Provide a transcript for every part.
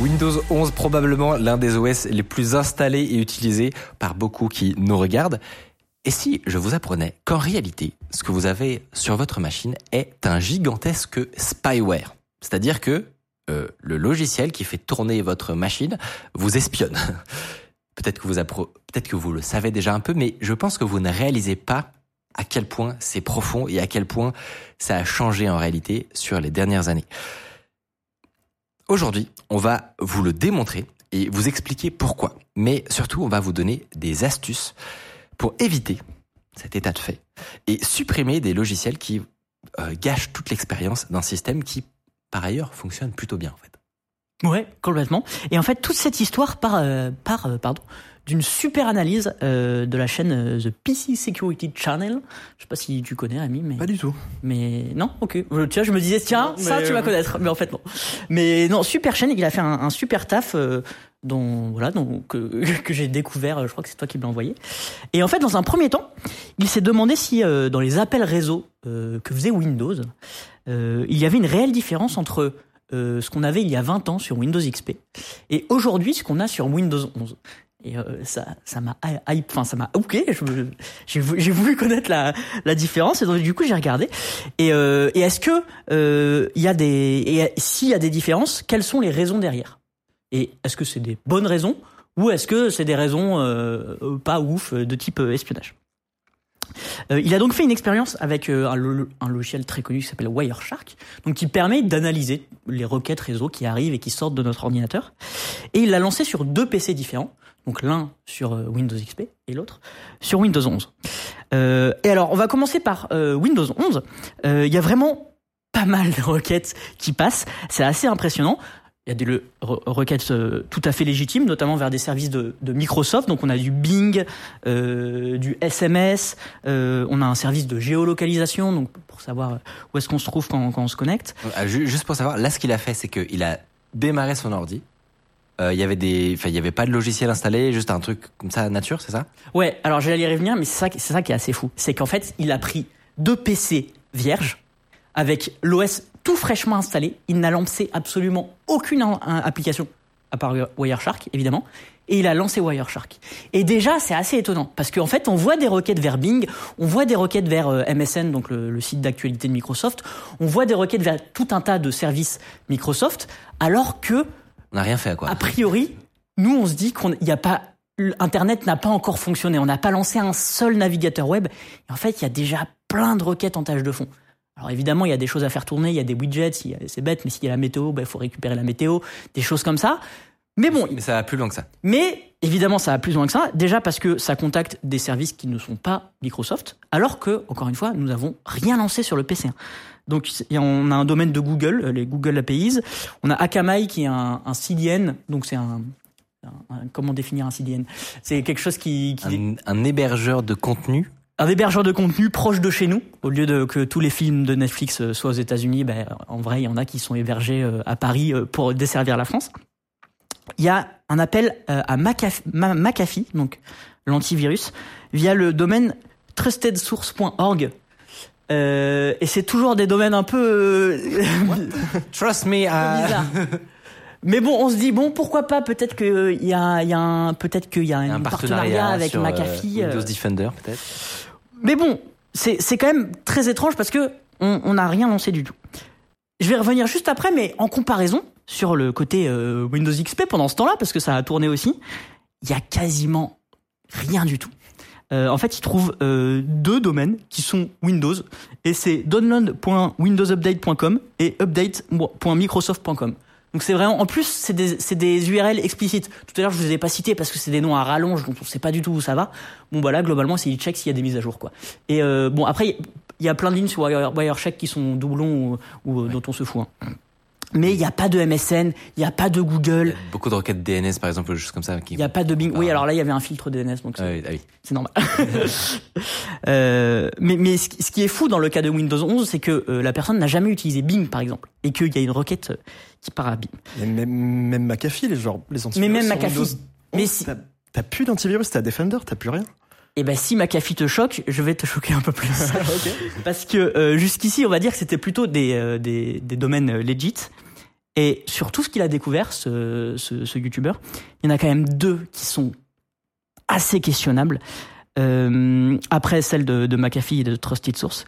Windows 11 probablement l'un des OS les plus installés et utilisés par beaucoup qui nous regardent. Et si je vous apprenais qu'en réalité, ce que vous avez sur votre machine est un gigantesque spyware? C'est-à-dire que euh, le logiciel qui fait tourner votre machine vous espionne. peut-être que vous peut-être que vous le savez déjà un peu, mais je pense que vous ne réalisez pas à quel point c'est profond et à quel point ça a changé en réalité sur les dernières années. Aujourd'hui, on va vous le démontrer et vous expliquer pourquoi. Mais surtout, on va vous donner des astuces pour éviter cet état de fait et supprimer des logiciels qui euh, gâchent toute l'expérience d'un système qui par ailleurs, fonctionne plutôt bien. Ouais, complètement. Et en fait, toute cette histoire part, euh, euh, pardon, d'une super analyse euh, de la chaîne The PC Security Channel. Je sais pas si tu connais, Ami, mais pas du tout. Mais non, ok. Tiens, je me disais tiens, ça tu vas connaître, mais en fait non. Mais non, super chaîne. Il a fait un, super taf. dont voilà donc que, que j'ai découvert je crois que c'est toi qui me l'as envoyé et en fait dans un premier temps il s'est demandé si dans les appels réseau que faisait Windows euh, il y avait une réelle différence entre euh, ce qu'on avait il y a 20 ans sur Windows XP et aujourd'hui ce qu'on a sur Windows 11. Et euh, ça, ça m'a enfin ça m'a ok. J'ai voulu connaître la, la différence et donc du coup j'ai regardé. Et, et est-ce que il y a des, et s'il y a des différences, quelles sont les raisons derrière? Et est-ce que c'est des bonnes raisons? Ou est-ce que c'est des raisons pas ouf de type espionnage? Euh, il a donc fait une expérience avec euh, un, logiciel très connu qui s'appelle Wireshark, qui permet d'analyser les requêtes réseau qui arrivent et qui sortent de notre ordinateur. Et il l'a lancé sur deux PC différents, donc l'un sur euh, Windows XP et l'autre sur Windows 11. et alors, on va commencer par Windows 11. Il y a vraiment pas mal de requêtes qui passent. C'est assez impressionnant il y a des requêtes euh, tout à fait légitimes, notamment vers des services de, Microsoft. Donc on a du Bing, euh, du SMS, euh, on a un service de géolocalisation, donc pour savoir où est-ce qu'on se trouve quand, on se connecte. Juste pour savoir, là ce qu'il a fait, c'est qu'il a démarré son ordi. il y avait des, enfin il y avait pas de logiciel installé, juste un truc comme ça nature, c'est ça? Ouais. Alors j'allais y revenir, mais c'est ça, c'est ça qui est assez fou, c'est qu'en fait il a pris deux PC vierges avec l'OS tout fraîchement installé. Il n'a lancé absolument aucune application, à part Wireshark, évidemment. Et il a lancé Wireshark. Et déjà, c'est assez étonnant. Parce qu'en fait, on voit des requêtes vers Bing, on voit des requêtes vers euh, MSN, donc le, site d'actualité de Microsoft, on voit des requêtes vers tout un tas de services Microsoft, alors que... On n'a rien fait, quoi. A priori, nous, on se dit qu'il n'y a pas Internet n'a pas encore fonctionné. On n'a pas lancé un seul navigateur web. Et en fait, il y a déjà plein de requêtes en tâche de fond. Alors évidemment, il y a des choses à faire tourner, il y a des widgets, c'est bête, mais s'il y a la météo, ben, il faut récupérer la météo, des choses comme ça. Mais bon. Mais ça va plus loin que ça. Mais évidemment, ça va plus loin que ça. Déjà parce que ça contacte des services qui ne sont pas Microsoft, alors que, encore une fois, nous n'avons rien lancé sur le PC. Donc, on a un domaine de Google, euh, les Google APIs. On a Akamai qui est un, CDN, donc c'est un, comment définir un CDN C'est quelque chose qui, qui... un, hébergeur de contenu un hébergeur de contenu proche de chez nous. Au lieu de que tous les films de Netflix euh, soient aux États-Unis, ben, en vrai, il y en a qui sont hébergés euh, à Paris euh, pour desservir la France. Il y a un appel à McAfee, donc l'antivirus, via le domaine trustedsource.org. et c'est toujours des domaines un peu trust me Mais bon, on se dit bon, pourquoi pas Peut-être qu'il y a, y a un, peut-être qu'il y a un, partenariat, avec McAfee. Windows Defender, peut-être. Mais bon, c'est quand même très étrange parce que on n'a rien lancé du tout. Je vais revenir juste après, mais en comparaison sur le côté euh, Windows XP pendant ce temps-là, parce que ça a tourné aussi, il y a quasiment rien du tout. Euh, en fait, ils trouvent euh, deux domaines qui sont Windows, et c'est download.windowsupdate.com et update.microsoft.com. Donc c'est vraiment, en plus, c'est des, c'est des URL explicites. Tout à l'heure, je vous ai pas cité parce que c'est des noms à rallonge, donc on sait pas du tout où ça va. Bon, bah là, globalement, c'est il check s'il y a des mises à jour, quoi. Et euh, bon, après, il y a plein de lignes sur Wire- Wirecheck qui sont doublons ou, ou, euh, dont on se fout. hein. Mais il n'y a pas de MSN, il n'y a pas de Google, Beaucoup de requêtes DNS, par exemple, juste comme ça. Qui... il n'y a pas de Bing. Oui, Ah. alors là, il y avait un filtre DNS, donc c'est- Ah oui, ah oui. c'est normal. Euh, mais mais ce qui ce qui est fou dans le cas de Windows 11, c'est que euh, la personne n'a jamais utilisé Bing, par exemple, et qu'il y a une requête euh, qui part à Bing. Et même, même McAfee, les, genre, les antivirus. Mais même McAfee. Windows Mais 11, si- t'as- T'as plus d'antivirus, t'as Defender, t'as plus rien. Et ben si McAfee te choque, je vais te choquer un peu plus. Parce que euh, jusqu'ici, on va dire que c'était plutôt des, euh, des, des domaines euh, legit. Et sur tout ce qu'il a découvert, ce, ce, ce YouTuber, il y en a quand même deux qui sont assez questionnables. Euh, après celle de, de McAfee et de Trusted Source,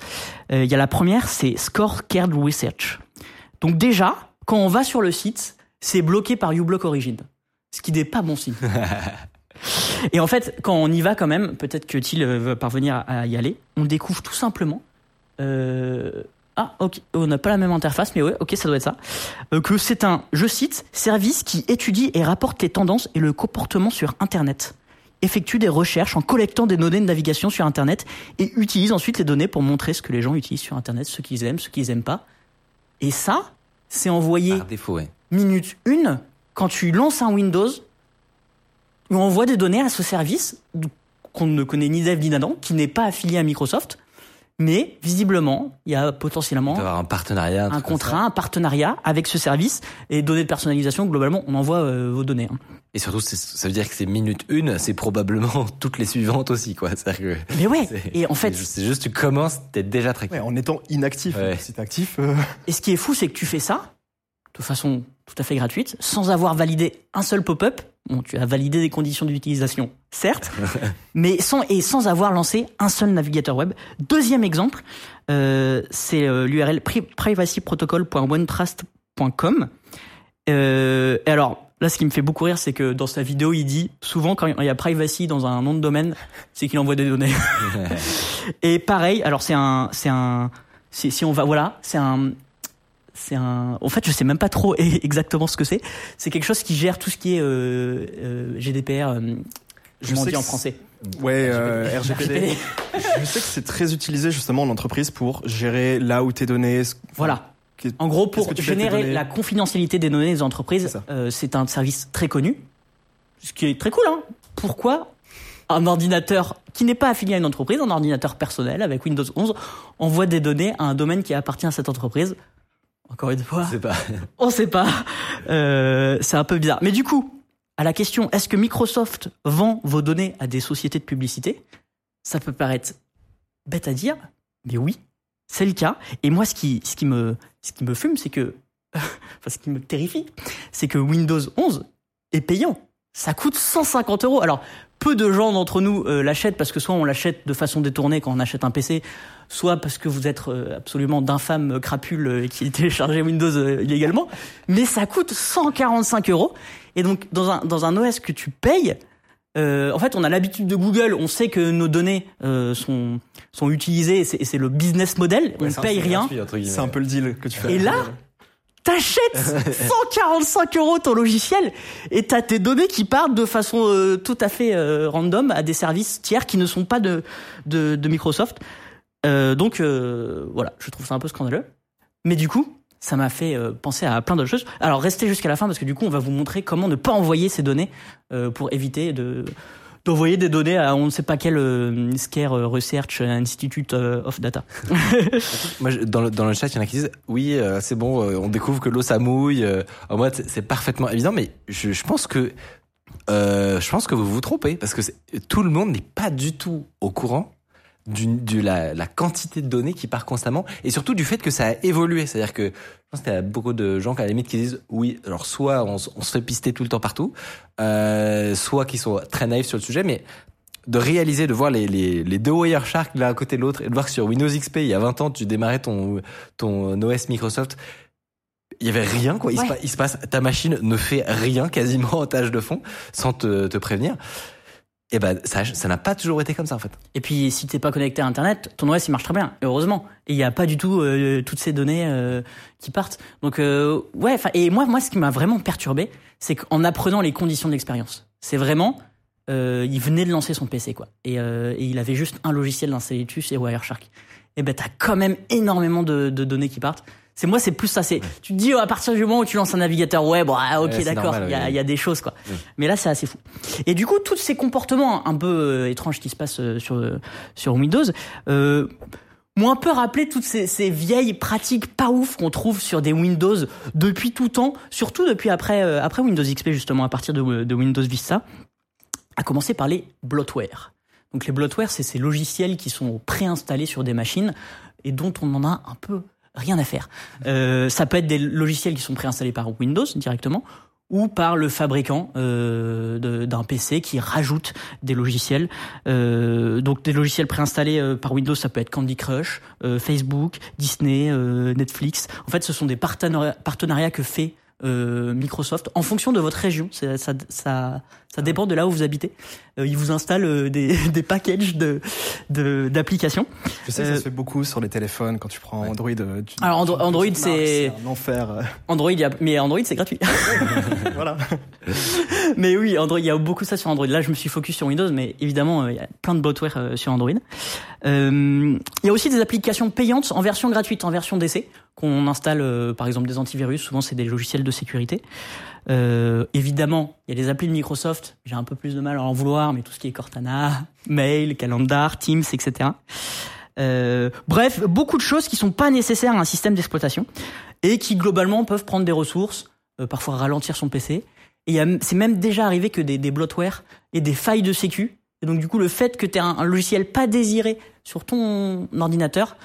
il y a la première, c'est Score Cared Research. Donc déjà, quand on va sur le site, c'est bloqué par uBlock Origin, ce qui n'est pas bon signe. Et en fait, quand on y va quand même, peut-être que Thiel euh, va parvenir à y aller, on découvre tout simplement. Euh, ah, ok, on n'a pas la même interface, mais ouais, ok, ça doit être ça. Euh, que c'est un, je cite, service qui étudie et rapporte les tendances et le comportement sur Internet. Effectue des recherches en collectant des données de navigation sur Internet et utilise ensuite les données pour montrer ce que les gens utilisent sur Internet, ce qu'ils aiment, ce qu'ils aiment pas. Et ça, c'est envoyé Par défaut, ouais. minute 1, quand tu lances un Windows, on envoie des données à ce service qu'on ne connaît ni d'Eve ni d'Adam, qui n'est pas affilié à Microsoft, mais visiblement, il y a potentiellement Il doit y avoir un partenariat. un contrat, un partenariat avec ce service et données de personnalisation, globalement, on envoie euh, vos données. hein. Et surtout, ça veut dire que c'est minute une, c'est probablement toutes les suivantes aussi, quoi. C'est-à-dire que. Mais ouais, c'est- et en fait, c'est juste- juste, tu commences, t'es déjà traqué. Ouais, en étant inactif. Ouais. Si t'es actif, euh, et ce qui est fou, c'est que tu fais ça de façon tout à fait gratuite, sans avoir validé un seul pop-up. Bon, tu as validé des conditions d'utilisation, certes, mais sans et sans avoir lancé un seul navigateur web. Deuxième exemple, euh, c'est euh, l'URL pri- privacyprotocol.onetrust.com. Euh, et alors là, ce qui me fait beaucoup rire, c'est que dans sa vidéo, il dit souvent quand il y a privacy dans un nom de domaine, c'est qu'il envoie des données. et pareil, alors c'est un, c'est un, si on va, voilà, c'est un, c'est un. En fait, je sais même pas trop exactement ce que c'est. C'est quelque chose qui gère tout ce qui est euh, euh, GDPR. euh, Je dit que en français ouais, euh, RGPD. Je sais que c'est très utilisé justement en entreprise pour gérer là où tes données. Voilà. En gros, pour générer la confidentialité des données des entreprises, euh, c'est un service très connu, ce qui est très cool. Hein Pourquoi un ordinateur qui n'est pas affilié à une entreprise, un ordinateur personnel avec Windows 11, envoie des données à un domaine qui appartient à cette entreprise Encore une fois, C'est pas. on sait pas. Euh, c'est un peu bizarre. Mais du coup, à la question est-ce que Microsoft vend vos données à des sociétés de publicité? Ça peut paraître bête à dire, mais oui, c'est le cas. Et moi, ce qui, ce qui me, ce qui me fume, c'est que, enfin, ce qui me terrifie, c'est que Windows 11 est payant. Ça coûte 150 euros. Alors, peu de gens d'entre nous euh, l'achètent parce que soit on l'achète de façon détournée quand on achète un PC, soit parce que vous êtes euh, absolument d'infâmes crapules euh, qui téléchargez Windows euh, illégalement. Mais ça coûte 145 euros. Et donc, dans un, dans un OS que tu payes, euh, en fait, on a l'habitude de Google, on sait que nos données euh, sont, sont utilisées, et c'est le business model, on ne paye rien. C'est un peu le deal que tu fais. Et là, t'achètes 145 euros ton logiciel et t'as tes données qui partent de façon euh, tout à fait euh, random à des services tiers qui ne sont pas de, de, de Microsoft. Euh, donc euh, voilà, je trouve ça un peu scandaleux. Mais du coup, ça m'a fait euh, penser à plein d'autres choses. Alors restez jusqu'à la fin parce que du coup, on va vous montrer comment ne pas envoyer ces données euh, pour éviter de d'envoyer des données à on ne sait pas quel euh, Scare euh, Research Institute euh, of Data. Moi, dans le, dans le chat, il y en a qui disent oui, c'est bon, on découvre que l'eau ça mouille. en mode, c'est- parfaitement évident, mais je, je pense que je pense que vous vous trompez parce que tout le monde n'est pas du tout au courant de la, la quantité de données qui part constamment et surtout du fait que ça a évolué. C'est-à-dire que je pense qu'il y a beaucoup de gens à la limite qui disent oui, alors soit on, on se fait pister tout le temps partout, euh, soit qui sont très naïfs sur le sujet, mais de réaliser, de voir les, les, les deux Wireshark l'un à côté de l'autre et de voir que sur Windows XP, il y a 20 ans, tu démarrais ton, ton OS Microsoft, il y avait rien, quoi. Il, se, Ouais. pa- il se passe, ta machine ne fait rien quasiment en tâche de fond sans te, te prévenir. Et ben ça, ça n'a pas toujours été comme ça en fait. Et puis si t'es pas connecté à Internet, ton OS il marche très bien, et heureusement. Et il n'y a pas du tout euh, toutes ces données euh, qui partent. Donc euh, ouais, et moi moi ce qui m'a vraiment perturbé, c'est qu'en apprenant les conditions de l'expérience, c'est vraiment euh, il venait de lancer son PC quoi, et, euh, et il avait juste un logiciel d'installer dessus, c'est Wireshark. Et ben t'as quand même énormément de, de données qui partent. C'est moi, c'est plus ça. C'est tu te dis oh, à partir du moment où tu lances un navigateur web, ah, ok, Ouais, d'accord, il y, a, y a des choses quoi. Mais là, c'est assez fou. Et du coup, tous ces comportements un peu euh, étranges qui se passent euh, sur euh, sur Windows. Euh, m'ont un peu rappelé toutes ces, ces vieilles pratiques pas ouf qu'on trouve sur des Windows depuis tout temps, surtout depuis après euh, après Windows XP justement à partir de, de Windows Vista, à commencer par les bloatware. Donc les bloatware, c'est ces logiciels qui sont préinstallés sur des machines et dont on en a un peu rien à faire. Euh, ça peut être des logiciels qui sont préinstallés par Windows directement ou par le fabricant euh, d'un PC qui rajoute des logiciels. Euh, donc des logiciels préinstallés euh, par Windows, ça peut être Candy Crush, euh, Facebook, Disney, euh, Netflix. En fait, ce sont des partenariats que fait euh, Microsoft en fonction de votre région. C'est- Ça, ça, ça dépend de là où vous habitez. Euh, ils vous installent euh, des, des packages de de- d'applications. Je sais que Euh, ça se fait beaucoup sur les téléphones quand tu prends Android. euh, tu- Alors, Andro- tu- Android, c'est- un enfer. euh, Android, il y a- mais Android c'est gratuit. voilà. mais oui, Android, il y a beaucoup ça sur Android. Là, je me suis focus sur Windows, mais évidemment, euh, il y a plein de bloatware euh, sur Android. Euh, il y a aussi des applications payantes en version gratuite, en version d'essai, qu'on installe, euh, par exemple, des antivirus. Souvent, c'est des logiciels de sécurité. Euh, évidemment, il y a des applis de Microsoft. J'ai un peu plus de mal à en vouloir, mais tout ce qui est Cortana, Mail, Calendar, Teams, etc. Euh, bref, beaucoup de choses qui sont pas nécessaires à un système d'exploitation et qui globalement peuvent prendre des ressources, parfois ralentir son PC. Et c'est même déjà arrivé que des, des et des failles de sécu. Et donc du coup, le fait que tu aies un logiciel pas désiré sur ton ordinateur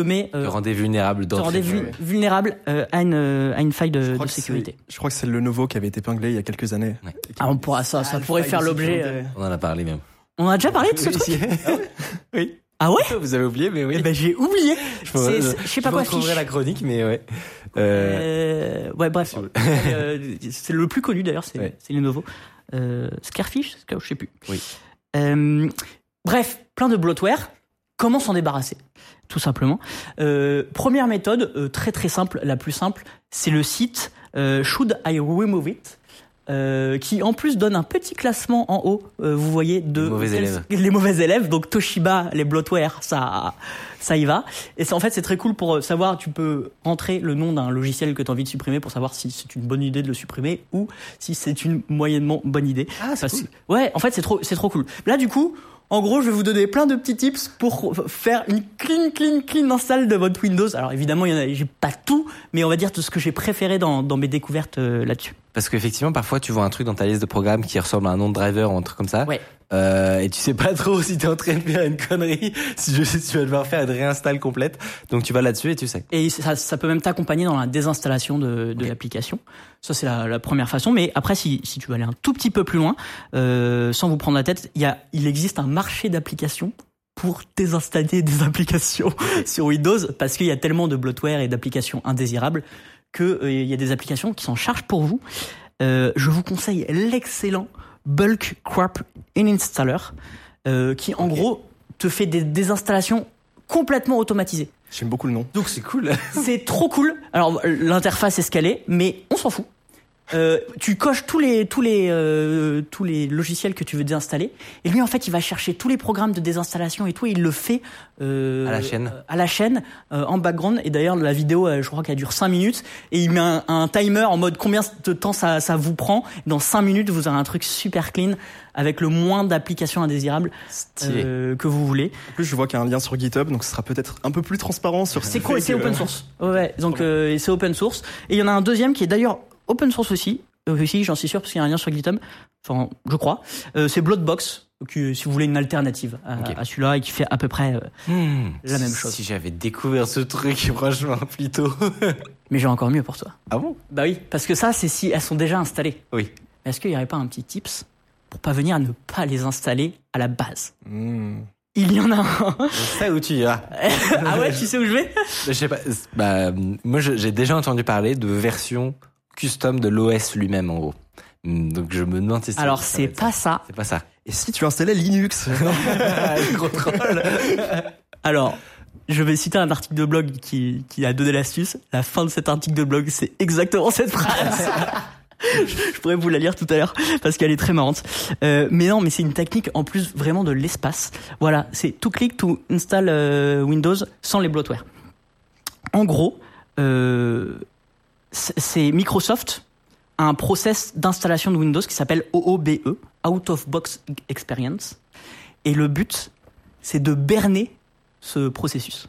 te met Te euh, rendait vulnérable te vu- ouais. vulnérable euh, à, une, à une faille Je de, sécurité. Je crois que c'est le nouveau qui avait été épinglé il y a quelques années. Ouais. Ah, on pourra ça, ça Ah, pourrait faire l'objet. euh, On en a parlé même. On a déjà parlé de ce truc. oui. Ah ouais Vous avez oublié, mais oui. Eh ben j'ai oublié. je c'est- c'est- je sais pas quoi, retrouverai fiche. la chronique, mais ouais. Euh, Euh, ouais, bref. Euh, c'est le plus connu d'ailleurs, c'est Ouais. c'est Lenovo. Euh, Scarfish, Scar- je sais plus. Oui. Euh, bref, plein de bloatware. Comment s'en débarrasser? Tout simplement. Euh, première méthode, euh, très très simple, la plus simple, c'est le site euh, Should I Remove It euh, qui en plus donne un petit classement en haut, euh, vous voyez, de Les mauvais élèves. les mauvais élèves. Donc Toshiba, les bloatware, ça, ça y va. Et c'est en fait c'est très cool pour euh, savoir. Tu peux rentrer le nom d'un logiciel que tu as envie de supprimer pour savoir si c'est une bonne idée de le supprimer ou si c'est une moyennement bonne idée. Ah, c'est cool. Ouais, en fait c'est trop c'est trop cool. Là du coup. En gros, je vais vous donner plein de petits tips pour faire une clean, clean, clean install de votre Windows. Alors évidemment, il y en a, j'ai pas tout, mais on va dire tout ce que j'ai préféré dans, dans mes découvertes euh, là-dessus. Parce qu'effectivement, parfois, tu vois un truc dans ta liste de programmes qui ressemble à un nom de driver ou un truc comme ça. Ouais. Euh, et tu sais pas trop si t'es en train de faire une connerie, si, je, si tu vas devoir faire une réinstall complète. Donc tu vas là-dessus et tu sais. Et ça, ça peut même t'accompagner dans la désinstallation de, de l'application. Ça, c'est la, la première façon. Mais après, si, si tu veux aller un tout petit peu plus loin, euh, sans vous prendre la tête, il, y a, il existe un marché d'applications pour désinstaller des applications sur Windows parce qu'il y a tellement de bloatware et d'applications indésirables que euh, il y a des applications qui s'en chargent pour vous. Euh, je vous conseille l'excellent Bulk Crap Installer euh, qui en gros te fait des désinstallations complètement automatisées. J'aime beaucoup le nom. Donc c'est cool. C'est trop cool. Alors l'interface est ce qu'elle est, mais on s'en fout. Euh, tu coches tous les tous les euh, tous les logiciels que tu veux désinstaller et lui en fait il va chercher tous les programmes de désinstallation et tout et il le fait euh, À la chaîne. euh, à la chaîne euh, en background et d'ailleurs la vidéo euh, je crois qu'elle dure 5 minutes et il met un, un timer en mode combien de temps ça, ça vous prend dans 5 minutes vous aurez un truc super clean avec le moins d'applications indésirables euh, que vous voulez En plus, je vois qu'il y a un lien sur GitHub, donc ce sera peut-être un peu plus transparent sur. C'est cool, c'est open source. Ouais, donc euh, et c'est open source. Et il y en a un deuxième qui est d'ailleurs open source aussi. Euh, aussi, j'en suis sûr parce qu'il y a un lien sur GitHub. Enfin, je crois. Euh, c'est Bloodbox. Donc, euh, si vous voulez une alternative à, celui-là et qui fait à peu près. euh, Hmm. La même chose. Si j'avais découvert ce truc, franchement, plus tôt. mais j'ai encore mieux pour toi. ah bon? Bah oui, parce que ça, c'est si elles sont déjà installées. Oui. Est-ce qu'il n'y aurait pas un petit tips pour pas venir à ne pas les installer à la base? Hmm. Il y en a un. Je sais où tu iras. ah ouais, tu sais où je vais? Je sais pas. Bah, moi, j'ai déjà entendu parler de version custom de l'OS lui-même, en gros. Hmm, Donc je me demande si c'est. Alors, c'est pas ça. ça. C'est pas ça. Et si tu installais Linux? Gros troll. Alors, je vais citer un article de blog qui, qui a donné l'astuce. La fin de cet article de blog, c'est exactement cette phrase. je pourrais vous la lire tout à l'heure parce qu'elle est très marrante. Euh, mais non, mais c'est une technique en plus vraiment de l'espace. Voilà, c'est tout clic to install euh, Windows sans les bloatware. En gros, euh, c'est Microsoft a un process d'installation de Windows qui s'appelle OOBE, Out of Box Experience. Et le but, c'est de berner ce processus.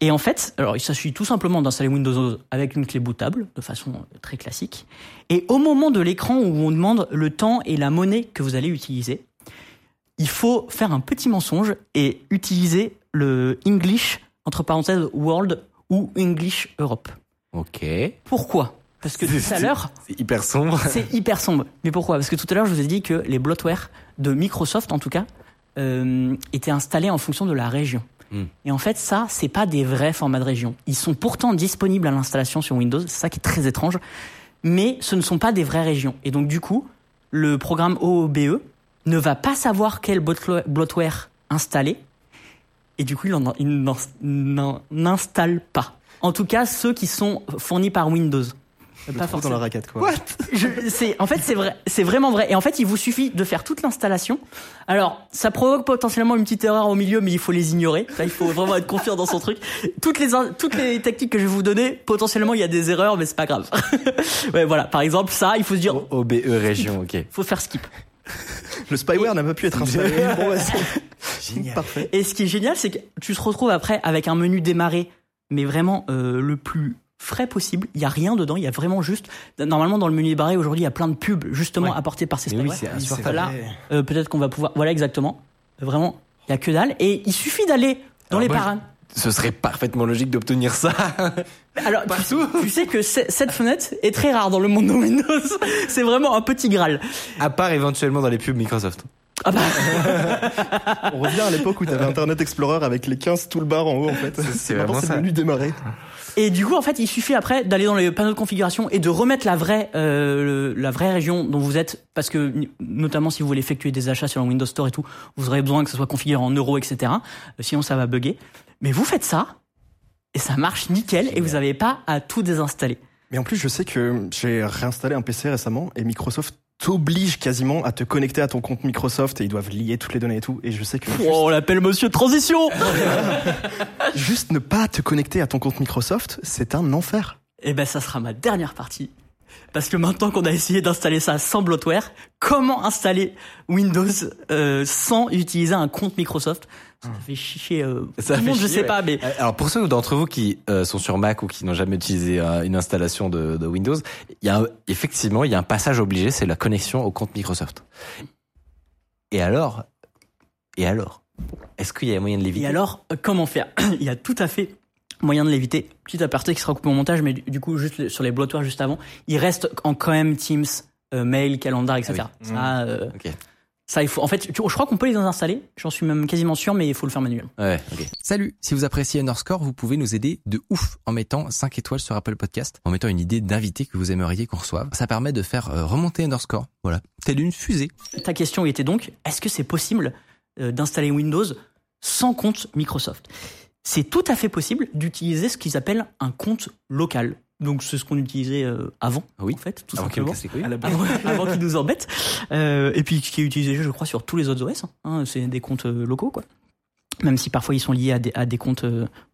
Et en fait, alors il s'agit tout simplement d'installer Windows avec une clé bootable de façon très classique. Et au moment de l'écran où on demande le temps et la monnaie que vous allez utiliser, il faut faire un petit mensonge et utiliser le English entre parenthèses World ou English Europe. Ok. Pourquoi? Parce que tout à l'heure, C'est hyper sombre. c'est hyper sombre. Mais pourquoi? Parce que tout à l'heure, je vous ai dit que les bloatware de Microsoft, en tout cas, euh, étaient installés en fonction de la région. Hmm. Et en fait, ça, c'est pas des vrais formats de région. Ils sont pourtant disponibles à l'installation sur Windows. C'est ça qui est très étrange. Mais ce ne sont pas des vraies régions. Et donc, du coup, le programme OOBE ne va pas savoir quel bloatwa- bloatware installer. Et du coup, il n'en installe pas. En tout cas, ceux qui sont fournis par Windows. Pas me trouve dans la raquette, quoi. je- c'est en fait c'est vrai c'est vraiment vrai et en fait il vous suffit de faire toute l'installation alors ça provoque potentiellement une petite erreur au milieu mais il faut les ignorer Là, il faut vraiment être confiant dans son truc toutes les toutes les techniques que je vais vous donner potentiellement il y a des erreurs mais c'est pas grave ouais voilà par exemple ça il faut se dire OBE région, ok. faut faire skip Le spyware n'a pas pu être installé. bon, bah, c'est- Génial. Parfait. et ce qui est génial c'est que tu te retrouves après avec un menu démarrer mais vraiment euh, le plus frais possible il y a rien dedans il y a vraiment juste normalement dans le menu démarrer aujourd'hui il y a plein de pubs justement Ouais. apportés par ces oui, insupportable. là. Euh, peut-être qu'on va pouvoir. Voilà, exactement. Vraiment, il y a que dalle. Et il suffit d'aller dans Alors les moi, paramètres. Ce serait parfaitement logique d'obtenir ça. Alors, tu, tu sais que cette fenêtre est très rare dans le monde de Windows. C'est vraiment un petit graal. À part éventuellement dans les pubs Microsoft. Ah bah, On revient à l'époque où tu avais Internet Explorer avec les 15 toolbars en haut, en fait. c'est vraiment c'est menu démarrer. et du coup, en fait, il suffit après d'aller dans les panneaux de configuration et de remettre la vraie, euh, la vraie région dont vous êtes, parce que notamment si vous voulez effectuer des achats sur le Windows Store et tout, vous aurez besoin que ce soit configuré en euros, etc. Euh, Sinon, ça va bugger. Mais vous faites ça et ça marche nickel et vous n'avez pas à tout désinstaller. Mais en plus, je sais que j'ai réinstallé un PC récemment et Microsoft t'oblige quasiment à te connecter à ton compte Microsoft et ils doivent lier toutes les données et tout. Et je sais que Oh, on l'appelle Monsieur Transition. juste, juste ne pas te connecter à ton compte Microsoft, c'est un enfer. Eh ben, ça sera ma dernière partie. Parce que maintenant qu'on a essayé d'installer ça sans bloatware, comment installer Windows euh, sans utiliser un compte Microsoft? Ça fait chier. Euh, Ça tout fait monde, je chier, sais ouais. pas, mais Alors pour ceux d'entre vous qui euh, sont sur Mac ou qui n'ont jamais utilisé euh, une installation de, de Windows, il y a un- effectivement il y a un passage obligé, c'est la connexion au compte Microsoft. Et alors, et alors, est-ce qu'il y a moyen de l'éviter? Et alors, euh, comment faire? Il y a tout à fait moyen de l'éviter. Petit aparté qui sera coupé au montage, mais du, coup, juste sur les bloatwares juste avant, il reste en quand même Teams, mail, calendar, etc. Ah Ça, Ok. Ça, il faut. En fait, tu- je crois qu'on peut les installer. J'en suis même quasiment sûr, mais il faut le faire manuellement. Ouais. Salut, si vous appréciez Underscore, vous pouvez nous aider de ouf en mettant 5 étoiles sur Apple Podcast, en mettant une idée d'invité que vous aimeriez qu'on reçoive. Ça permet de faire euh, remonter Underscore, voilà, telle une fusée. Ta question était donc, est-ce que c'est possible euh, d'installer Windows sans compte Microsoft? C'est tout à fait possible d'utiliser ce qu'ils appellent un compte local. Donc c'est ce qu'on utilisait euh, avant, Oui. en fait, tout Avant simplement. À la base. Avant, qu'ils nous embêtent. Euh, et puis qui est utilisé, je crois, sur tous les autres OS. hein. C'est des comptes euh, locaux, quoi. Même si parfois ils sont liés à des, à des comptes,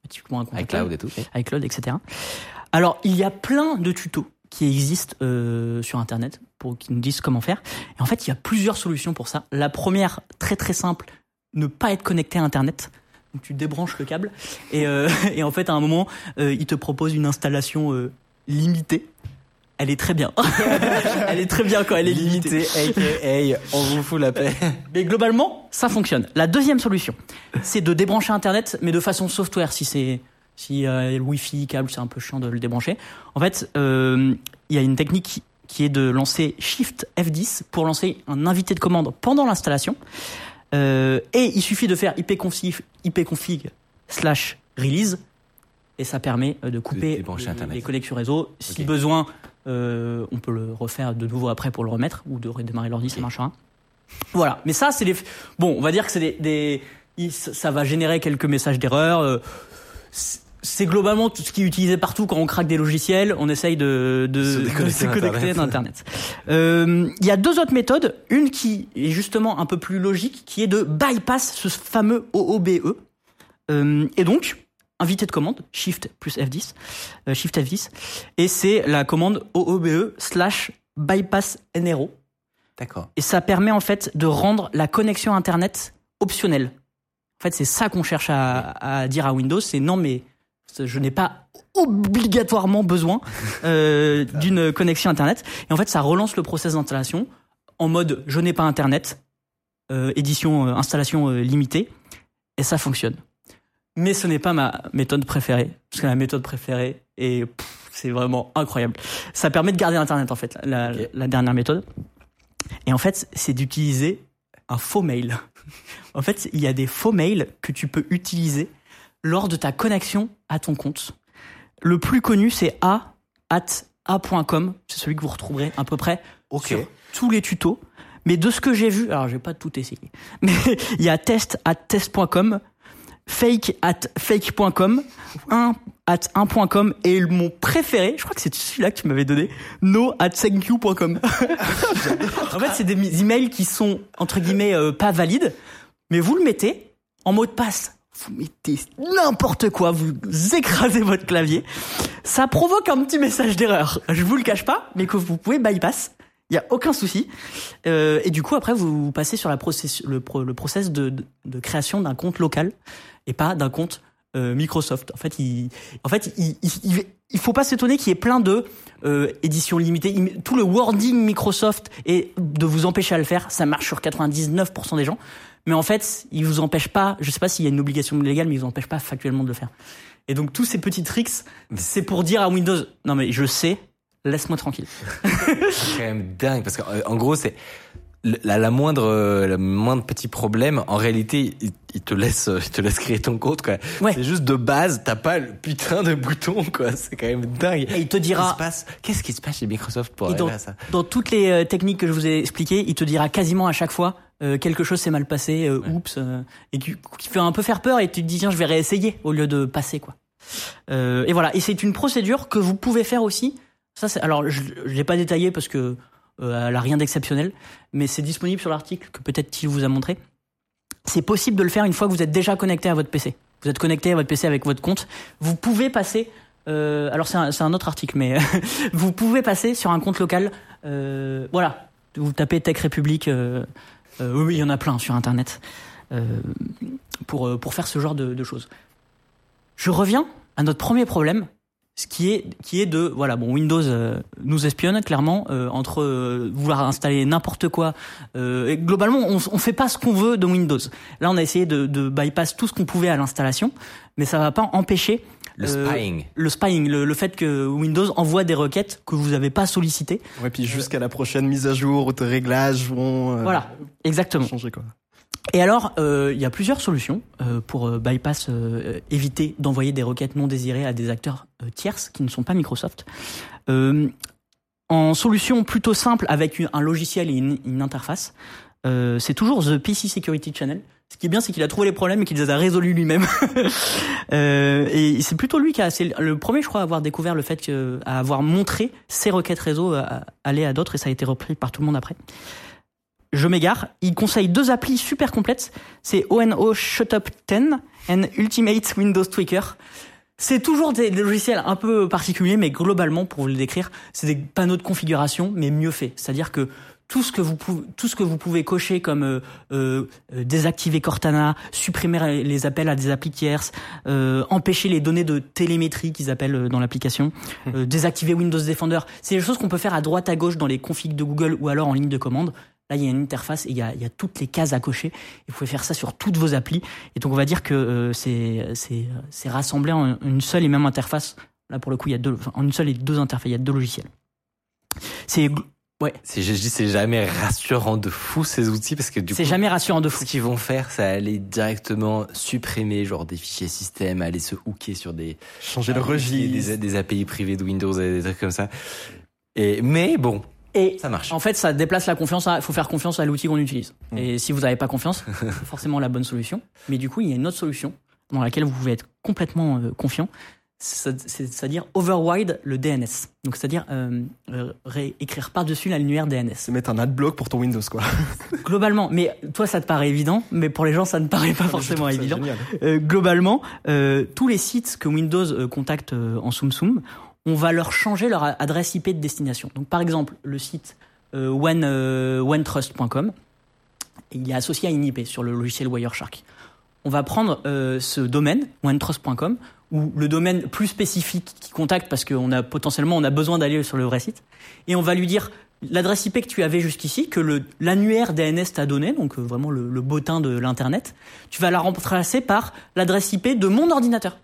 typiquement un compte iCloud et tout. iCloud, etc. Alors, il y a plein de tutos qui existent euh, sur Internet pour qui nous disent comment faire. Et en fait, il y a plusieurs solutions pour ça. La première, très très simple, ne pas être connecté à Internet. Donc, tu débranches le câble et, euh, et en fait, à un moment, euh, il te propose une installation euh, limitée. Elle est très bien. elle est très bien quand elle est limitée. Limité, aka, on vous fout la paix. Mais globalement, ça fonctionne. La deuxième solution, c'est de débrancher Internet, mais de façon software. Si c'est si le Wi-Fi câble, c'est un peu chiant de le débrancher. En fait, il y a une technique qui, qui est de lancer Shift F10 pour lancer un invité de commande pendant l'installation. Euh, et il suffit de faire ipconfig, ipconfig slash release et ça permet euh, de couper les, les connexions réseau. Si besoin, euh, on peut le refaire de nouveau après pour le remettre ou de redémarrer l'ordi, ça marchera. Voilà. Mais ça, c'est des. Bon, on va dire que c'est des, Ça va générer quelques messages d'erreur. C'est- globalement tout ce qui est utilisé partout quand on craque des logiciels. On essaye de, de, Se déconnecter connecter d'Internet. d'Internet. Euh, Il y a deux autres méthodes. Une qui est justement un peu plus logique, qui est de bypass ce fameux OOBE. Euh, et donc, invité de commande, Shift plus F10, euh, Shift F10, et c'est la commande OOBE slash bypass NRO. D'accord. Et ça permet en fait de rendre la connexion Internet optionnelle. En fait, c'est ça qu'on cherche à, à dire à Windows, c'est non mais je n'ai pas obligatoirement besoin euh, d'une connexion Internet. Et en fait, ça relance le process d'installation en mode je n'ai pas Internet, euh, édition, euh, installation limitée, et ça fonctionne. Mais ce n'est pas ma méthode préférée, parce que la méthode préférée est, c'est vraiment incroyable. Ça permet de garder Internet en fait, la dernière méthode. Et en fait, c'est d'utiliser un faux mail. en fait, il y a des faux mails que tu peux utiliser lors de ta connexion à ton compte. Le plus connu, c'est a at a.com. C'est celui que vous retrouverez à peu près Ok. sur tous les tutos. Mais de ce que j'ai vu, alors je vais pas tout essayer, mais il y a test at test.com, fake at fake.com, 1 at 1.com et mon préféré, je crois que c'est celui-là que tu m'avais donné, no at thankyou.com. en fait, c'est des emails qui sont entre guillemets euh, pas valides, mais vous le mettez en mot de passe. Vous mettez n'importe quoi, vous écrasez votre clavier. Ça provoque un petit message d'erreur. Je vous le cache pas, mais que vous pouvez bypass. Il y a aucun souci. Euh, et du coup, après, vous passez sur la process, le, le process de, création d'un compte local et pas d'un compte euh, Microsoft. En fait, il, en faut pas s'étonner qu'il y ait plein de euh, éditions limitées. Tout le wording Microsoft et de vous empêcher à le faire, ça marche sur 99% des gens. Mais en fait, il vous empêche pas. Je sais pas s'il y a une obligation légale, mais il vous empêche pas factuellement de le faire. Et donc tous ces petits tricks, c'est pour dire à Windows, non mais je sais, laisse-moi tranquille. C'est quand même dingue parce qu'en en gros c'est la, la moindre euh, le moindre petit problème en réalité il, il te laisse euh, il te laisse créer ton compte quoi. Ouais. C'est juste de base t'as pas le putain de bouton quoi. C'est quand même dingue. Et il te Qu'est-ce qui se dira, passe? Qu'est-ce qui se passe chez Microsoft pour dans, à ça? dans toutes les euh, techniques que je vous ai expliquées, il te dira quasiment à chaque fois euh, quelque chose s'est mal passé, euh, Ouais. oups, euh, et qui, qui fait un peu faire peur et tu te dis tiens je vais réessayer au lieu de passer quoi. Et voilà, et c'est une procédure que vous pouvez faire aussi. Ça, c'est alors je, je l'ai pas détaillé parce que elle a rien d'exceptionnel, mais c'est disponible sur l'article que peut-être Thiel vous a montré. C'est possible de le faire une fois que vous êtes déjà connecté à votre PC. Vous êtes connecté à votre PC avec votre compte. Vous pouvez passer. euh, alors c'est un, autre article, mais vous pouvez passer sur un compte local. euh, voilà, vous tapez Tech République. euh, euh, oui, il y en a plein sur Internet euh, pour euh, pour faire ce genre de, choses. Je reviens à notre premier problème, ce qui est qui est de voilà bon Windows nous espionne clairement entre vouloir installer n'importe quoi. et globalement, on, on fait pas ce qu'on veut de Windows. Là, on a essayé de, de bypass tout ce qu'on pouvait à l'installation, mais ça va pas empêcher Le euh, spying. le spying, le, le fait que Windows envoie des requêtes que vous n'avez pas sollicitées. Ouais, puis jusqu'à la prochaine mise à jour ou tes réglages vont euh, Voilà, exactement. changer quoi. Et alors, euh, il y a plusieurs solutions euh, pour euh, bypass, euh, éviter d'envoyer des requêtes non désirées à des acteurs euh, tierces qui ne sont pas Microsoft. Euh, en solution plutôt simple avec un logiciel et une, une interface, euh, c'est toujours The PC Security Channel. Ce qui est bien, c'est qu'il a trouvé les problèmes et qu'il les a résolus lui-même. Euh, et c'est plutôt lui qui a, c'est le premier, je crois, à avoir découvert le fait que, à avoir montré ses requêtes réseau à- aller à d'autres et ça a été repris par tout le monde après je m'égare. Il conseille deux applis super complètes. C'est ONO Shutup 10 and Ultimate Windows Tweaker. C'est toujours des logiciels un peu particuliers, mais globalement, pour vous le décrire, c'est des panneaux de configuration, mais mieux faits. C'est-à-dire que tout ce que vous pouvez, tout ce que vous pouvez cocher comme euh, euh, euh, désactiver Cortana, supprimer les appels à des applis tierces, euh, empêcher les données de télémétrie qu'ils appellent dans l'application, euh, désactiver Windows Defender, c'est des choses qu'on peut faire à droite à gauche dans les configs de Google ou alors en ligne de commande. Là, il y a une interface et il y a, il y a toutes les cases à cocher. Et vous pouvez faire ça sur toutes vos applis. Et donc, on va dire que euh, c'est c'est c'est rassemblé en une seule et même interface. Là, pour le coup, il y a deux, enfin, en une seule et deux interfaces. Il y a deux logiciels. C'est ouais, C'est je dis c'est jamais rassurant de fou ces outils parce que du coup c'est jamais rassurant de fou. ce qu'ils vont faire c'est aller directement supprimer genre des fichiers système, aller se hooker sur des Changer le registre. des, des API privées de Windows et des trucs comme ça. Et mais bon, Et Ça marche. En fait, ça déplace la confiance. Il faut faire confiance à l'outil qu'on utilise. Mm. Et si vous n'avez pas confiance, c'est forcément la bonne solution. Mais du coup, il y a une autre solution dans laquelle vous pouvez être complètement euh, confiant. C'est- c'est- C'est-à-dire override le DNS. Donc, c'est-à-dire euh, euh, réécrire par-dessus l'annuaire DNS. C'est mettre un adblock pour ton Windows, quoi. Globalement, mais toi, ça te paraît évident, mais pour les gens, ça ne paraît pas forcément évident. Euh, globalement, euh, tous les sites que Windows contacte en Soum, on va leur changer leur adresse IP de destination. Donc, par exemple, le site one, onetrust.com, il est associé à une IP sur le logiciel Wireshark. On va prendre euh, ce domaine, onetrust.com, ou le domaine plus spécifique qui contacte parce qu'on a potentiellement on a besoin d'aller sur le vrai site, et on va lui dire l'adresse IP que tu avais jusqu'ici, que l'annuaire DNS t'a donné, donc euh, vraiment le, le bottin de l'internet, tu vas la remplacer par l'adresse IP de mon ordinateur.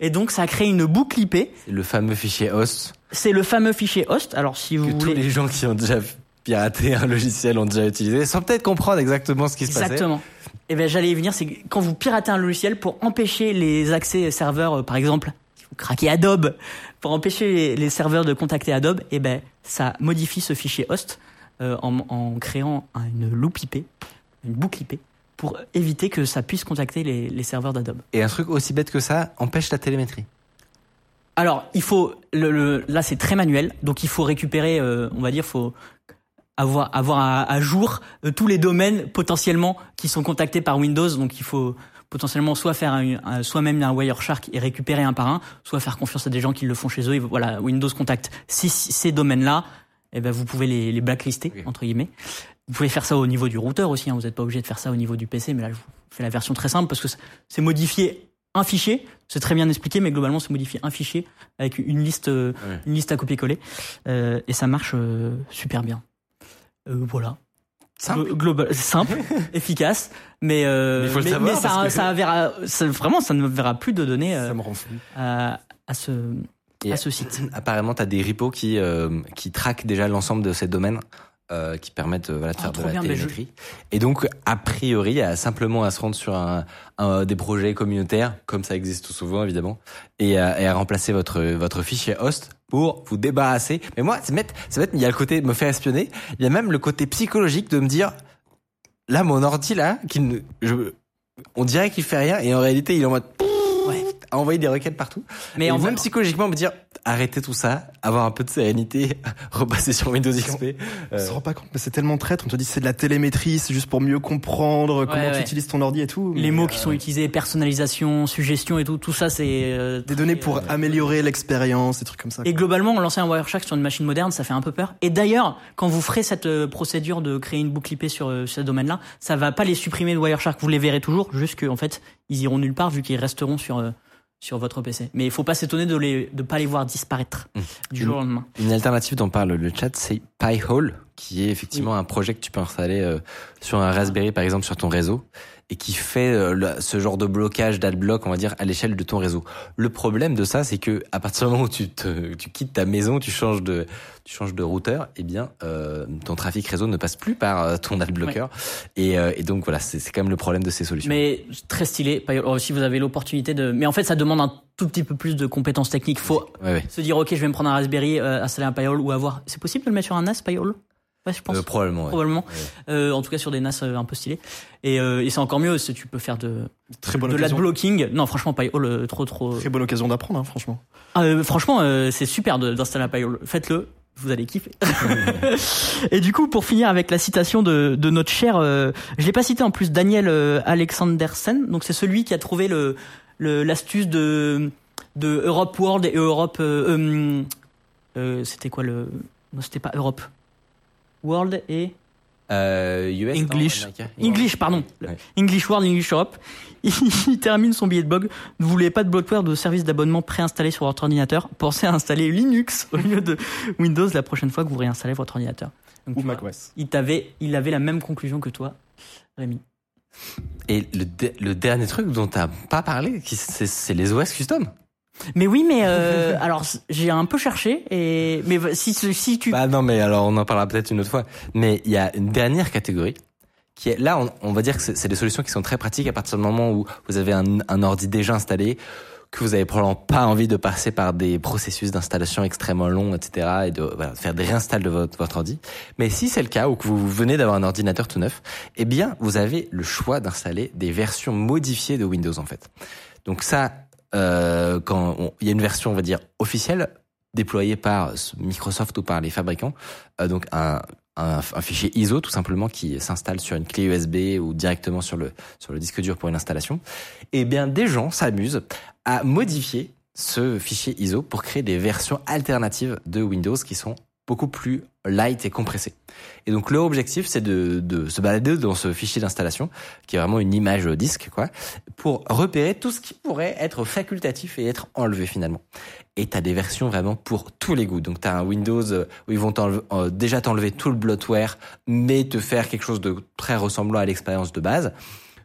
Et donc ça crée une boucle IP. C'est le fameux fichier host C'est le fameux fichier host. Alors si vous que tous les gens qui ont déjà piraté un logiciel ont déjà utilisé sans peut-être comprendre exactement ce qui se passait. Exactement. Et ben j'allais y venir, c'est quand vous piratez un logiciel pour empêcher les accès serveurs, euh, par exemple, vous craquez Adobe, pour empêcher les, serveurs de contacter Adobe, et ben ça modifie ce fichier host euh, en, en créant un- une loupe IP, une boucle IP, pour éviter que ça puisse contacter les, les serveurs d'Adobe. Et un truc aussi bête que ça empêche la télémétrie. Alors, il faut le, le- là c'est très manuel, donc il faut récupérer, euh, on va dire, faut avoir avoir à, à jour euh, tous les domaines potentiellement qui sont contactés par Windows, donc il faut potentiellement soit faire soi-même un Wireshark et récupérer un par un, soit faire confiance à des gens qui le font chez eux. Et voilà, Windows contacte ces, ces domaines-là, et ben vous pouvez les, les blacklister entre guillemets. Vous pouvez faire ça au niveau du routeur aussi, hein, vous n'êtes pas obligé de faire ça au niveau du PC, mais là je vous fais la version très simple parce que c'est- modifier un fichier, c'est très bien expliqué, mais globalement c'est modifier un fichier avec une liste, euh, Ouais. une liste à copier-coller, Euh, et ça marche euh, super bien. Euh, voilà. Simple. Glo- global, simple, efficace, mais, euh, Mais ça, que- ça verra, ça- vraiment, ça ne verra plus de données euh, Ça me rend fou. à, à ce, Et à ce site. Apparemment, tu as des repos qui, euh, qui traquent déjà l'ensemble de ces domaines. Euh, qui permettent euh, voilà, de Ah, faire de la télémétrie. Et donc, a priori, a simplement à se rendre sur un, un- des projets communautaires, comme ça existe tout souvent évidemment, et à, et à remplacer votre, votre fichier host pour vous débarrasser. Mais moi, c'est bête, c'est bête, il y a le côté me faire espionner, il y a même le côté psychologique de me dire, là, mon ordi, là, qui ne, je, on dirait qu'il fait rien, et en réalité, il est en mode, Ouais. à envoyer des requêtes partout. Mais et en même psychologiquement me dire arrêtez tout ça, avoir un peu de sérénité, repasser sur Windows XP. On Euh, se rend pas compte, mais c'est tellement traître. On te dit c'est de la télémétrie, c'est juste pour mieux comprendre comment tu utilises ton ordi et tout. les mais, mots euh, qui sont utilisés, personnalisation, suggestion et tout, tout ça c'est euh, Des données pour euh, améliorer l'expérience, des trucs comme ça. Et globalement, lancer un Wireshark sur une machine moderne, ça fait un peu peur. Et d'ailleurs, quand vous ferez cette euh, procédure de créer une boucle IP sur euh, ce domaine-là, ça va pas les supprimer de Wireshark. Vous les verrez toujours, juste qu'en fait, ils iront nulle part vu qu'ils resteront sur euh, sur votre PC. Mais il faut pas s'étonner de les de pas les voir disparaître Mmh. du jour au lendemain. Une alternative dont parle le chat, c'est Pi-hole, qui est effectivement un projet que tu peux installer euh, sur un Raspberry, par exemple, sur ton réseau, et qui fait euh, ce genre de blocage, d'adblock, on va dire, à l'échelle de ton réseau. Le problème de ça, c'est que à partir du moment où tu, te, tu quittes ta maison, tu changes de, tu changes de routeur, eh bien, euh, ton trafic réseau ne passe plus par euh, ton adblocker. Et, euh, et donc voilà, c'est quand même le problème de ces solutions. Mais très stylé. Oh, Si vous avez l'opportunité de, mais en fait, ça demande un tout petit peu plus de compétences techniques. Faut Ouais, ouais. se dire, ok, je vais me prendre un Raspberry, euh, installer un Payol ou avoir. C'est possible de le mettre sur un NAS Payol Ouais, je pense. Euh, probablement. ouais. probablement. Ouais. Euh, en tout cas sur des NAS euh, un peu stylés. Et, euh, et c'est encore mieux si tu peux faire de, Très bonne de occasion. l'adblocking. Non, franchement, Payol, euh, trop, trop. Très bonne occasion d'apprendre, hein, franchement. Ah, euh, franchement, euh, c'est super de- d'installer un Payol. Faites-le. Vous allez kiffer. et du coup, pour finir avec la citation de, de notre cher, euh, je l'ai pas cité en plus, Daniel euh, Alexandersen. Donc c'est celui qui a trouvé le le- l'astuce de de Europe World et Europe. euh, euh, euh, c'était quoi le Non, c'était pas Europe. World et Euh, US, English. English, pardon. Ouais. English World, English Europe. Il termine son billet de blog. Ne voulez pas de bloatware de service d'abonnement préinstallé sur votre ordinateur? Pensez à installer Linux au lieu de Windows la prochaine fois que vous réinstallez votre ordinateur. Donc, Ou tu vois, macOS. il t'avait, il avait la même conclusion que toi, Rémi. Et le, de- le dernier truc dont t'as pas parlé, c'est les OS custom. Mais oui, mais euh, alors j'ai un peu cherché et mais si si tu Bah non, mais alors on en parlera peut-être une autre fois. Mais il y a une dernière catégorie qui est là, on, on va dire que c'est des solutions qui sont très pratiques à partir du moment où vous avez un, un ordi déjà installé, que vous avez probablement pas envie de passer par des processus d'installation extrêmement longs, etc., et de voilà, faire des réinstalls de votre ordi. Mais si c'est le cas ou que vous venez d'avoir un ordinateur tout neuf, eh bien, vous avez le choix d'installer des versions modifiées de Windows en fait. Donc ça, euh, quand il y a une version, on va dire officielle, déployée par Microsoft ou par les fabricants, euh, donc un fichier ISO tout simplement qui s'installe sur une clé USB ou directement sur le sur le disque dur pour une installation. Eh bien, des gens s'amusent à modifier ce fichier ISO pour créer des versions alternatives de Windows qui sont beaucoup plus light et compressées. Et donc leur objectif, c'est de, de se balader dans ce fichier d'installation, qui est vraiment une image disque, quoi, pour repérer tout ce qui pourrait être facultatif et être enlevé finalement. Et t'as des versions vraiment pour tous les goûts. Donc t'as un Windows euh, où ils vont euh, déjà t'enlever tout le bloatware, mais te faire quelque chose de très ressemblant à l'expérience de base.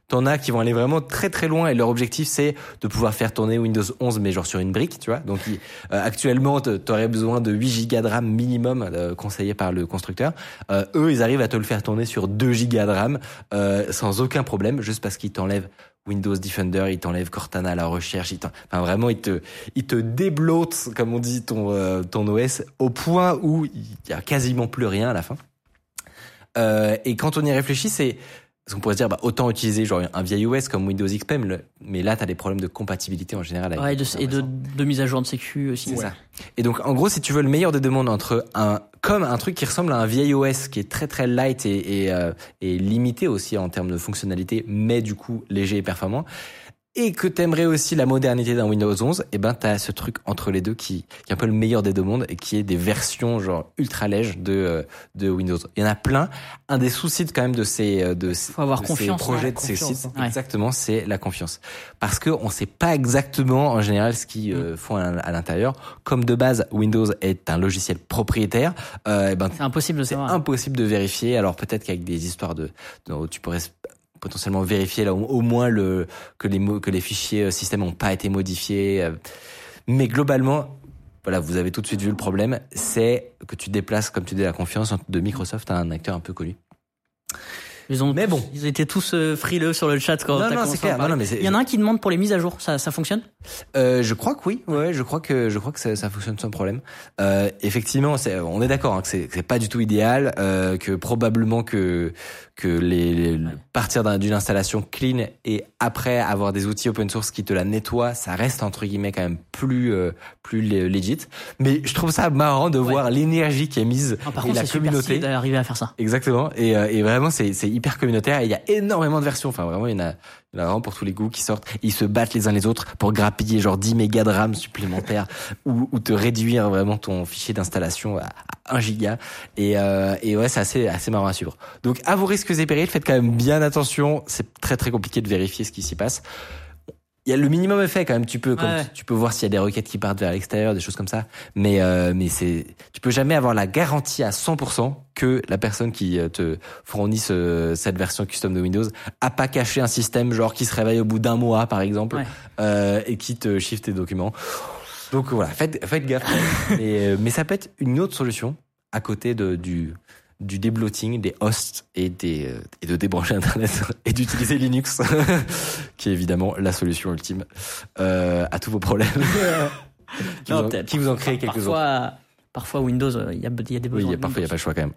T'en as qui vont aller vraiment très très loin et leur objectif c'est de pouvoir faire tourner Windows 11 mais genre sur une brique, tu vois. Donc euh, actuellement t'aurais besoin de 8 Go de RAM minimum euh, conseillé par le constructeur. Euh, eux ils arrivent à te le faire tourner sur 2 Go de RAM euh, sans aucun problème juste parce qu'ils t'enlèvent Windows Defender, ils t'enlèvent Cortana à la recherche, ils enfin vraiment ils te ils te déblotent comme on dit ton euh, ton OS au point où il y a quasiment plus rien à la fin. Euh, et quand on y réfléchit, c'est parce qu'on pourrait se dire, bah, autant utiliser genre un vieil OS comme Windows XP, mais, là, tu as des problèmes de compatibilité en général. Avec Ouais, et de, et de, mise à jour de sécu aussi. C'est ça. Et donc, en gros, si tu veux le meilleur des deux mondes entre un, comme un truc qui ressemble à un vieil OS qui est très très light et, et, euh, et limité aussi en termes de fonctionnalité, mais du coup léger et performant, et que t'aimerais aussi la modernité d'un Windows 11, et ben t'as ce truc entre les deux qui, qui est un peu le meilleur des deux mondes et qui est des versions genre ultra lèges de euh, de Windows. Il y en a plein. Un des soucis quand même de ces euh, de ces, Faut avoir de confiance, ces projets de ces sites, hein. Ouais. exactement, c'est la confiance. Parce que on sait pas exactement en général ce qu'ils euh, font à, à l'intérieur. Comme de base Windows est un logiciel propriétaire, euh, et ben C'est impossible de c'est savoir. impossible de vérifier. Alors peut-être qu'avec des histoires de, de- tu pourrais potentiellement vérifier là au, moins le que les que les fichiers euh, système n'ont pas été modifiés. euh. Mais globalement, voilà, vous avez tout de suite vu le problème, c'est que tu déplaces, comme tu dis, la confiance de Microsoft à un acteur un peu connu. Ils ont, Mais bon. ils étaient tous euh, frileux sur le chat quand Non, non, c'est clair. Non, non, mais Il y en a un qui demande pour les mises à jour. Ça, ça fonctionne? Euh, je crois que oui. Ouais, je crois que je crois que ça, ça fonctionne sans problème. Euh, effectivement, on est d'accord hein, que c'est, pas du tout idéal, euh, que probablement que que les, les- partir d'un- d'une installation clean et après avoir des outils open source qui te la nettoient, ça reste entre guillemets quand même plus plus le- legit. Mais je trouve ça marrant de voir l'énergie qui est mise Ah, Par et contre, la communauté. d'arriver à faire ça. Exactement. Et, et vraiment, c'est, c'est hyper communautaire. Et il y a énormément de versions. Enfin, vraiment, il y en a, il y en a vraiment pour tous les goûts qui sortent. Ils se battent les uns les autres pour grappiller genre 10 mégas de RAM supplémentaires ou, ou te réduire vraiment ton fichier d'installation à, à 1 giga. Et, euh, et ouais, c'est assez, assez marrant à suivre. Donc, à vos risques et périls, faites quand même bien attention. C'est très, très compliqué de vérifier ce qui s'y passe. Il y a le minimum effet quand même. Tu peux, comme Ouais. tu, tu peux voir s'il y a des requêtes qui partent vers l'extérieur, des choses comme ça. Mais, euh, mais c'est, tu peux jamais avoir la garantie à 100% que la personne qui euh, te fournit ce- cette version custom de Windows a pas caché un système genre qui se réveille au bout d'un mois par exemple Ouais. euh, et qui te chiffre tes documents. Donc voilà, faites, faites gaffe. mais, euh, mais ça peut être une autre solution à côté de, du du débloating des hosts et des et de débrancher internet et d'utiliser Linux qui est évidemment la solution ultime euh, à tous vos problèmes qui, Non, vous en, qui vous en crée quelques autres Parfois, Windows, euh, il y a, il y a des oui besoins. il y a- parfois il n'y a pas le choix quand même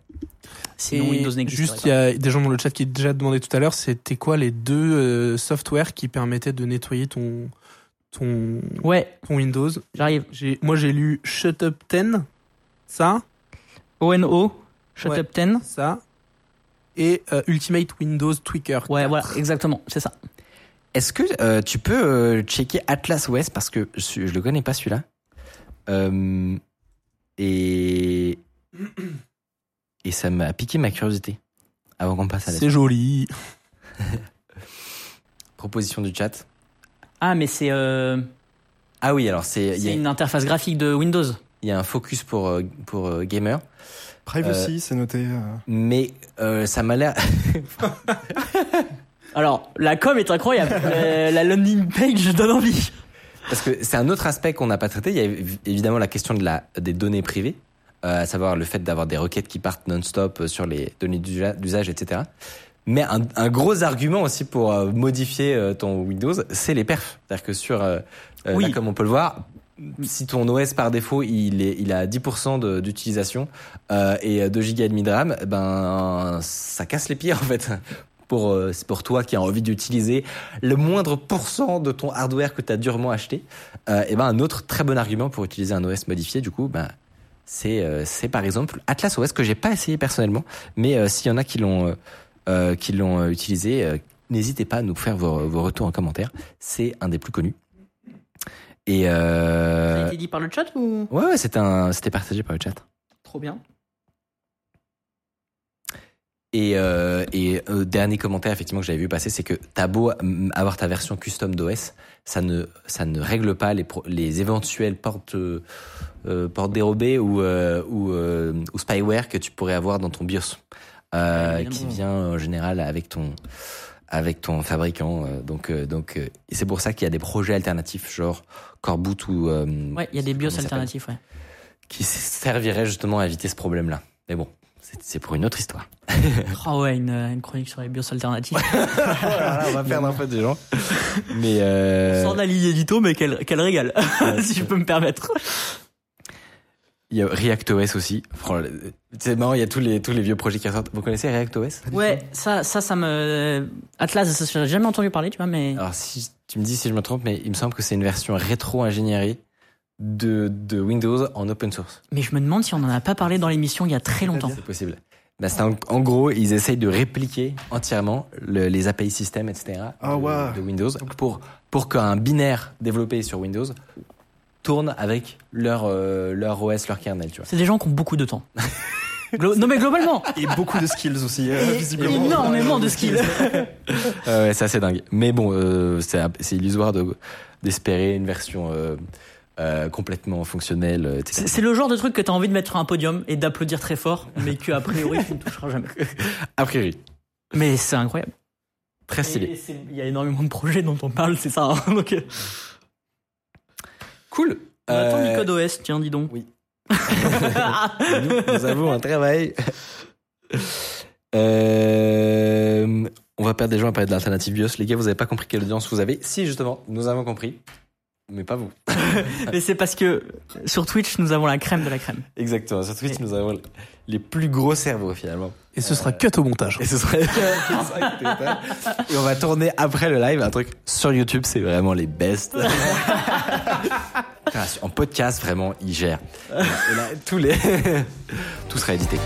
Sinon, Et Windows n'existe Juste, il y a des gens dans le chat qui déjà demandé tout à l'heure, c'était quoi les deux euh, softwares qui permettaient de nettoyer ton ton, Ouais, ton Windows? J'arrive. J'ai moi j'ai lu Shut Up 10, ça, ONO, Shut Ouais. Up 10. ça et euh, Ultimate Windows Tweaker. Ouais, voilà, exactement, c'est ça. Est-ce que euh, tu peux euh, checker Atlas OS parce que je, je le connais pas celui-là Euh, et et ça m'a piqué ma curiosité avant qu'on passe à la C'est joli. proposition du chat. Ah, mais c'est euh, Ah oui, alors c'est c'est a- une interface graphique de Windows. il y a un focus pour euh, pour euh, gamer, Privacy, c'est noté. euh. mais euh, ça m'a l'air Alors, la com est incroyable. Euh, la landing page donne envie. Parce que c'est un autre aspect qu'on n'a pas traité. Il y a évi- évidemment la question de la, des données privées, euh, à savoir le fait d'avoir des requêtes qui partent non-stop euh, sur les données d'usa- d'usage, etc. Mais un, un gros argument aussi pour euh, modifier euh, ton Windows, c'est les perfs. C'est-à-dire que sur, Oui. là, comme on peut le voir, si ton OS par défaut il est il a 10% de- d'utilisation euh, et 2 gigas et demi de RAM, ben ça casse les pieds en fait. Pour euh, c'est pour toi qui as envie d'utiliser le moindre pourcent de ton hardware que tu as durement acheté, euh, et ben un autre très bon argument pour utiliser un OS modifié du coup, ben c'est euh, par exemple Atlas OS que j'ai pas essayé personnellement, mais euh, s'il y en a qui l'ont qui l'ont utilisé, n'hésitez pas à nous faire vos, vos retours en commentaire. C'est un des plus connus. Et Ça a été dit par le chat ou? Ouais, c'était partagé par le chat. Trop bien. Et, euh, et euh, dernier commentaire effectivement que j'avais vu passer, c'est que t'as beau mm, avoir ta version custom d'OS, ça ne ça ne règle pas les pro- les éventuelles portes euh, euh, portes dérobées ou euh, ou, euh, ou spyware que tu pourrais avoir dans ton BIOS, euh, qui vient en général avec ton avec ton fabricant. donc euh, donc euh, c'est pour ça qu'il y a des projets alternatifs genre Coreboot ou euh, Ouais, il y a des BIOS alternatifs, ouais. qui serviraient justement à éviter ce problème-là. Mais bon, c'est pour une autre histoire. Oh ouais, une, une chronique sur les BIOS alternatifs. on va perdre un peu des gens. Mais euh, Sans la ligne édito, mais quel, quel régal, si je peux me permettre. il y a ReactOS aussi. Franchement, C'est marrant, il y a tous les tous les vieux projets qui ressortent. Vous connaissez ReactOS Ouais, ça, ça, ça me. Atlas, ça, j'ai jamais entendu parler, tu vois, mais. Alors si tu me dis si je me trompe, mais il me semble que c'est une version rétro-ingénierie de de Windows en open source. Mais je me demande si on en a pas parlé dans l'émission il y a très longtemps. C'est possible. Bah, c'est en, en gros, ils essayent de répliquer entièrement le- les API système, etc. Ah de, ouais. de Windows pour pour qu'un binaire développé sur Windows tourne avec leur euh, leur OS, leur kernel, tu vois. C'est des gens qui ont beaucoup de temps. Non mais globalement, Et beaucoup de skills aussi, euh, et- visiblement. énormément de skills. Euh, ouais, c'est assez dingue. Mais bon, euh, c'est illusoire de d'espérer une version euh, complètement fonctionnelle, euh, etc. C'est le genre de truc que t'as envie de mettre sur un podium et d'applaudir très fort, mais que a priori tu ne toucheras jamais. A priori, Mais c'est incroyable. très stylé. Il y a énormément de projets dont on parle, c'est ça. hein. Donc, euh, Cool. on attend Euh, du code OS, tiens, dis donc. oui. nous, nous avons un travail. Euh, on va perdre des gens à parler de l'alternative BIOS. Les gars, vous avez pas compris quelle audience vous avez Si, justement, nous avons compris. Mais pas vous. Mais c'est parce que sur Twitch, nous avons la crème de la crème. Exactement. Sur Twitch, nous avons les plus gros cerveaux, finalement. Et ce sera cut au montage. Et ce serait Et on va tourner après le live un truc sur YouTube, c'est vraiment les best. En podcast, vraiment, ils gèrent. Et là, tous les, tout sera édité.